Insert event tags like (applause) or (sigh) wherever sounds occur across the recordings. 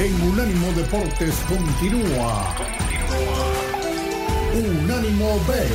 en Unánimo Deportes continúa. Unánimo Bet.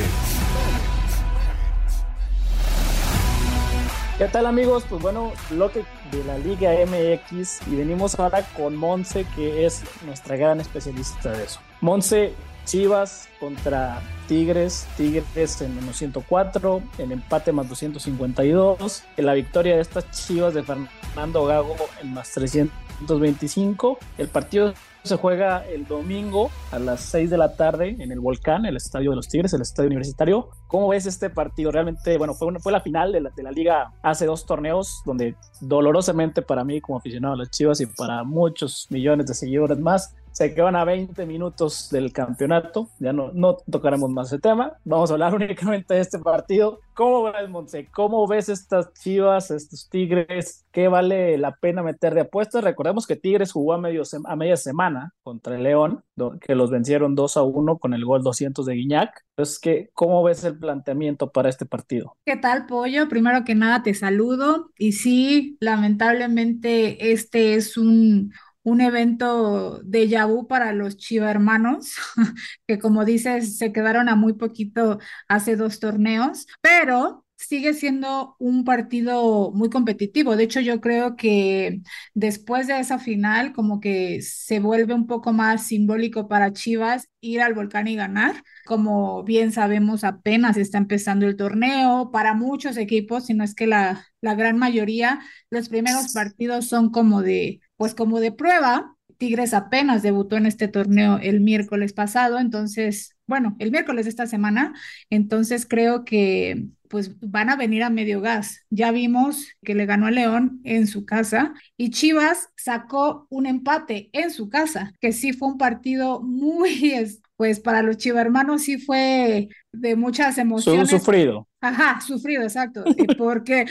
¿Qué tal amigos? Pues bueno, bloque de la Liga MX y venimos ahora con Monse, que es nuestra gran especialista de eso. Monse, Chivas contra Tigres, Tigres en menos 104, en empate más 252, en la victoria de estas Chivas de Fernando Gago en más 325. El partido se juega el domingo a las 6 de la tarde en el Volcán, el Estadio de los Tigres, el Estadio Universitario. ¿Cómo ves este partido? Realmente, bueno, fue, la final de la, de la liga hace dos torneos donde dolorosamente para mí como aficionado a las Chivas y para muchos millones de seguidores más, se quedan a 20 minutos del campeonato. Ya no, no tocaremos más ese tema. Vamos a hablar (laughs) únicamente de este partido. ¿Cómo ves, Monse? ¿Cómo ves estas chivas, estos Tigres? ¿Qué vale la pena meter de apuestas? Recordemos que Tigres jugó a, media semana contra el León, que los vencieron 2 a 1 con el gol 200 de Guiñac. Entonces, ¿qué, ¿cómo ves el planteamiento para este partido? ¿Qué tal, Pollo? Primero que nada, te saludo. Y sí, lamentablemente, este es un, un evento de vu para los Chiva hermanos, (laughs) que como dices, se quedaron a muy poquito hace dos torneos, pero sigue siendo un partido muy competitivo. De hecho, yo creo que después de esa final, como que se vuelve un poco más simbólico para Chivas ir al volcán y ganar. Como bien sabemos, apenas está empezando el torneo. Para muchos equipos, si no es que la, la gran mayoría, los primeros partidos son como de pues como de prueba, Tigres apenas debutó en este torneo el miércoles pasado, entonces, bueno, el miércoles de esta semana, entonces creo que pues van a venir a medio gas. Ya vimos que le ganó a León en su casa y Chivas sacó un empate en su casa, que sí fue un partido muy, (laughs) pues para los chivarmanos sí fue de muchas emociones. Sufrido. Ajá, sufrido, exacto, (laughs) porque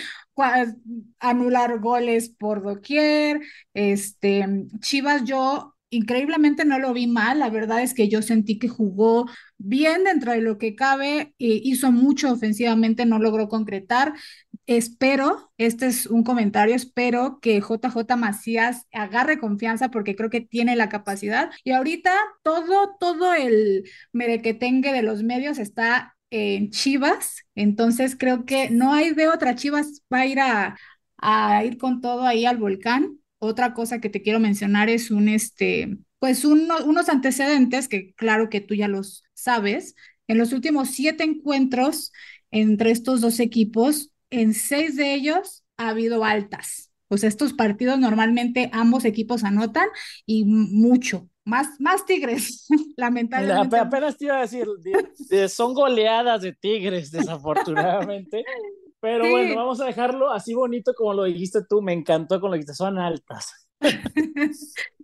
anular goles por doquier, este, Chivas yo increíblemente no lo vi mal, la verdad es que yo sentí que jugó bien dentro de lo que cabe, eh, hizo mucho ofensivamente, no logró concretar. Espero, este es un comentario, espero que JJ Macías agarre confianza porque creo que tiene la capacidad. Y ahorita todo, todo el merequetengue de los medios está en Chivas, entonces creo que no hay de otra. Chivas va a ir a, a ir con todo ahí al volcán otra cosa que te quiero mencionar es un, este, pues unos antecedentes que claro que tú ya los sabes. En los últimos siete encuentros entre estos dos equipos, en seis de ellos ha habido altas. Pues estos partidos normalmente ambos equipos anotan y mucho. Más, más Tigres, (laughs) lamentablemente. Apenas te iba a decir, son goleadas de Tigres, desafortunadamente. (laughs) Pero bueno, vamos a dejarlo así bonito como lo dijiste tú. Me encantó con lo que dijiste, son altas. (laughs)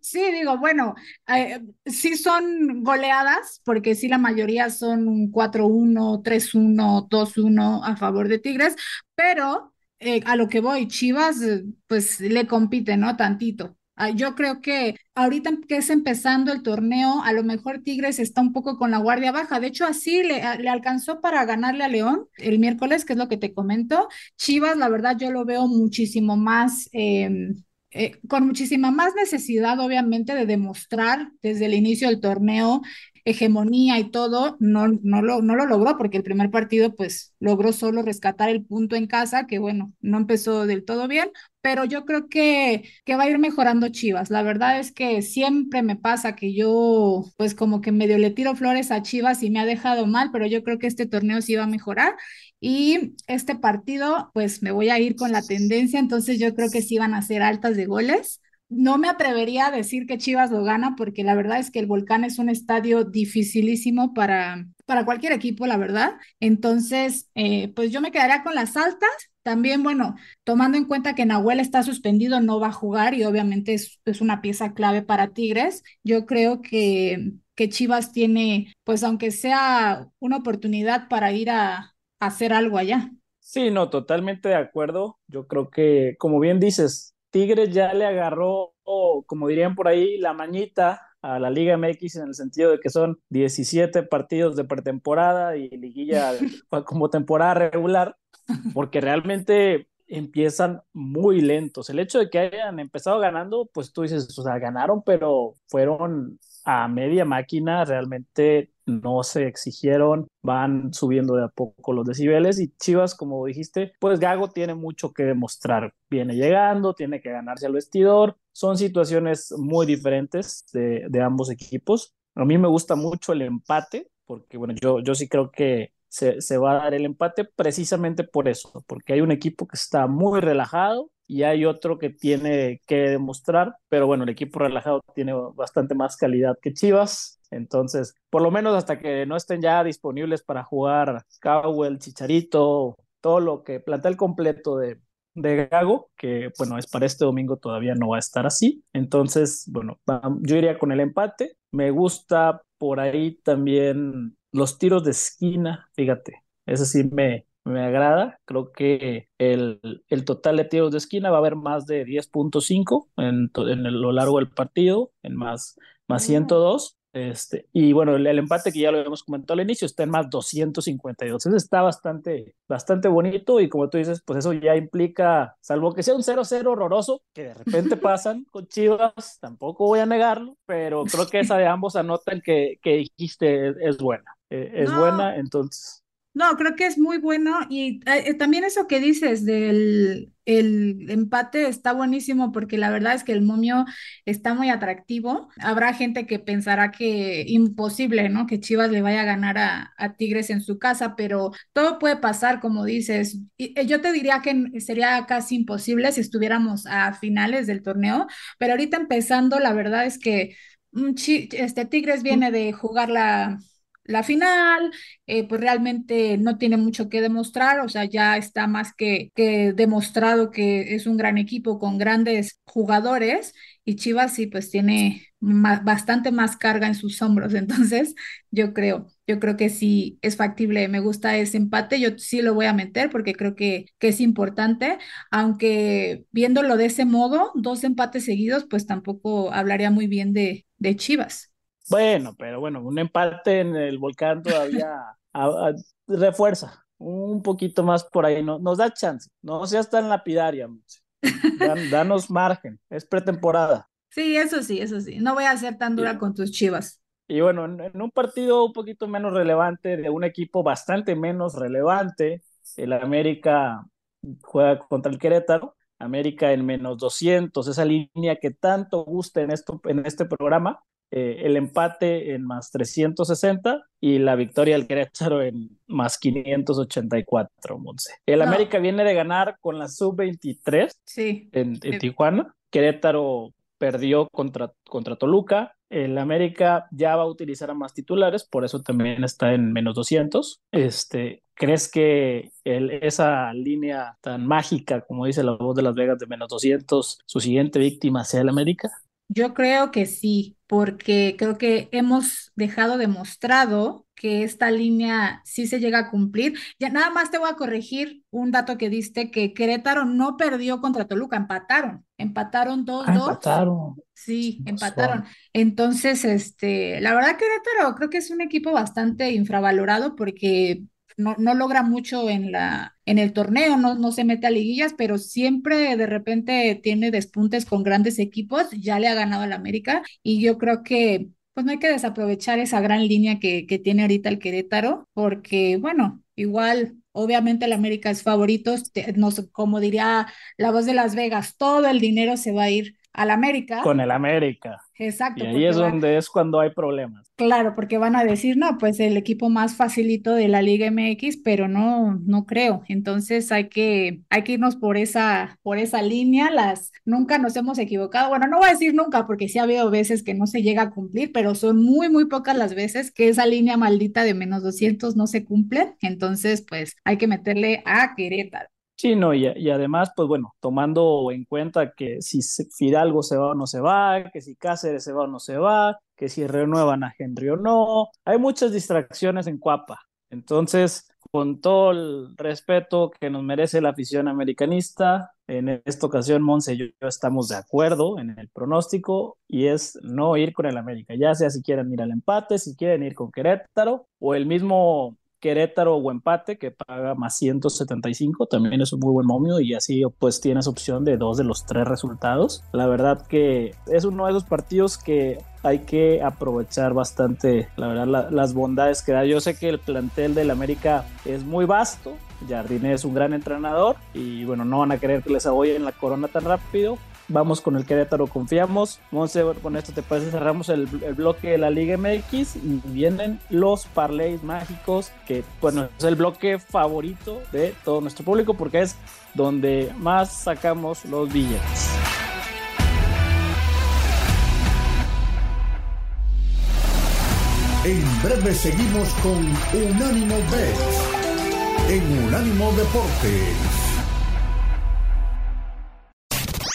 sí, digo, bueno, eh, sí son goleadas, porque sí la mayoría son un 4-1, 3-1, 2-1 a favor de Tigres, pero eh, a lo que voy, Chivas, eh, pues le compite, ¿no? Tantito. Ah, yo creo que ahorita que es empezando el torneo, a lo mejor Tigres está un poco con la guardia baja. De hecho, así le, le, alcanzó para ganarle a León el miércoles, que es lo que te comento. Chivas, la verdad, yo lo veo muchísimo más. Eh, eh, con muchísima más necesidad, obviamente, de demostrar desde el inicio del torneo hegemonía y todo, no, no, lo, no lo logró porque el primer partido pues logró solo rescatar el punto en casa, que bueno, no empezó del todo bien, pero yo creo que, que va a ir mejorando Chivas. La verdad es que siempre me pasa que yo pues como que medio le tiro flores a Chivas y me ha dejado mal, pero yo creo que este torneo sí va a mejorar y este partido pues me voy a ir con la tendencia, entonces yo creo que sí van a ser altas de goles no me atrevería a decir que Chivas lo gana porque la verdad es que el Volcán es un estadio dificilísimo para, para cualquier equipo, la verdad. Entonces, eh, pues yo me quedaría con las altas. También, bueno, tomando en cuenta que Nahuel está suspendido, no va a jugar y obviamente es, una pieza clave para Tigres. Yo creo que, que Chivas tiene, pues aunque sea una oportunidad para ir a hacer algo allá. Sí, no, totalmente de acuerdo. Yo creo que, como bien dices, Tigres ya le agarró, como dirían por ahí, la mañita a la Liga MX en el sentido de que son 17 partidos de pretemporada y liguilla (laughs) como temporada regular, porque realmente empiezan muy lentos. El hecho de que hayan empezado ganando, pues tú dices, o sea, ganaron, pero fueron a media máquina, realmente no se exigieron, van subiendo de a poco los decibeles y Chivas, como dijiste, pues Gago tiene mucho que demostrar. Viene llegando, tiene que ganarse al vestidor, son situaciones muy diferentes de, ambos equipos. A mí me gusta mucho el empate, porque bueno, yo, yo sí creo que se, se, va a dar el empate precisamente por eso, porque hay un equipo que está muy relajado y hay otro que tiene que demostrar, pero bueno, el equipo relajado tiene bastante más calidad que Chivas, entonces, por lo menos hasta que no estén ya disponibles para jugar Cowell, Chicharito, todo lo que plantea el completo de, de Gago, que bueno, es para este domingo todavía no va a estar así. Entonces, bueno, yo iría con el empate. Me gusta por ahí también los tiros de esquina, fíjate, ese sí me, me agrada. Creo que el, el, total de tiros de esquina va a haber más de 10.5 en, en lo largo del partido, en más, más 102. Este, y bueno, el, el, empate que ya lo habíamos comentado al inicio está en más 252. Entonces está bastante, bastante bonito y como tú dices, pues eso ya implica, salvo que sea un 0-0 horroroso, que de repente (laughs) pasan con Chivas, tampoco voy a negarlo, pero creo que esa de ambos anotan que, que dijiste es, es buena. Eh, es no. buena, entonces. No, creo que es muy bueno y eh, también eso que dices del el empate está buenísimo porque la verdad es que el momio está muy atractivo. Habrá gente que pensará que imposible, ¿no? Que Chivas le vaya a ganar a, a Tigres en su casa, pero todo puede pasar, como dices. Y, yo te diría que sería casi imposible si estuviéramos a finales del torneo, pero ahorita empezando, la verdad es que um, este Tigres viene de jugar la la final, eh, pues realmente no tiene mucho que demostrar, o sea, ya está más que, demostrado que es un gran equipo con grandes jugadores y Chivas sí, pues tiene bastante más carga en sus hombros, (laughs) entonces yo creo, yo creo que sí es factible, me gusta ese empate, yo sí lo voy a meter porque creo que, es importante, aunque viéndolo de ese modo, dos empates seguidos, pues tampoco hablaría muy bien de Chivas. Bueno, pero bueno, un empate en el volcán todavía (laughs) a, a, refuerza un poquito más por ahí, no, nos da chance, no seas tan lapidaria, Dan, (laughs) danos margen, es pretemporada. Sí, eso sí, eso sí, no voy a ser tan dura sí. con tus chivas. Y bueno, en, en, un partido un poquito menos relevante, de un equipo bastante menos relevante, el América juega contra el Querétaro, América en menos 200, esa línea que tanto gusta en, esto, en este programa, eh, el empate en más 360 y la victoria del Querétaro en más 584, Monse. El no. América viene de ganar con la sub-23 sí. en, en, Tijuana. Querétaro perdió contra, contra Toluca. El América ya va a utilizar a más titulares, por eso también está en menos 200. Este, ¿Crees que el, esa línea tan mágica, como dice la voz de Las Vegas, de menos 200, su siguiente víctima sea el América? Yo creo que sí, porque creo que hemos dejado demostrado que esta línea sí se llega a cumplir. Ya nada más te voy a corregir un dato que diste, que Querétaro no perdió contra Toluca, empataron, empataron 2-2. Ah, empataron. Sí, empataron. Entonces, este, la verdad Querétaro creo que es un equipo bastante infravalorado porque no, no, logra mucho en, la, en el torneo, no, no se mete a liguillas, pero siempre de repente tiene despuntes con grandes equipos, ya le ha ganado al América y yo creo que pues no hay que desaprovechar esa gran línea que, que tiene ahorita el Querétaro, porque bueno, igual Obviamente el América es favorito, no sé, como diría la voz de Las Vegas, todo el dinero se va a ir al América. Con el América. Exacto. Y ahí es van... donde es cuando hay problemas. Claro, porque van a decir, no, pues el equipo más facilito de la Liga MX, pero no, no creo. Entonces hay que, hay que irnos por esa, por esa línea. Las, nunca nos hemos equivocado. Bueno, no voy a decir nunca, porque sí ha habido veces que no se llega a cumplir, pero son muy, muy pocas las veces que esa línea maldita de menos 200 no se cumple. Entonces, pues hay que meterle a Querétaro. Sí, no, y, además, pues bueno, tomando en cuenta que si Fidalgo se va o no se va, que si Cáceres se va o no se va, que si renuevan a Henry o no, hay muchas distracciones en Cuapa. Entonces, con todo el respeto que nos merece la afición americanista, en esta ocasión Monse y yo estamos de acuerdo en el pronóstico y es no ir con el América, ya sea si quieren ir al empate, si quieren ir con Querétaro o el mismo Querétaro o empate, que paga más 175, también es un muy buen momio y así pues tienes opción de dos de los tres resultados. La verdad que es uno de esos partidos que hay que aprovechar bastante, la verdad, las bondades que da. Yo sé que el plantel del América es muy vasto, Jardine es un gran entrenador y bueno, no van a querer que les en la corona tan rápido, Vamos con el Querétaro, confiamos. Monse, con esto te parece, cerramos el, bloque de la Liga MX y vienen los parlays mágicos, que bueno, es el bloque favorito de todo nuestro público porque es donde más sacamos los billetes. En breve seguimos con Unánimo Bet en Unánimo Deportes.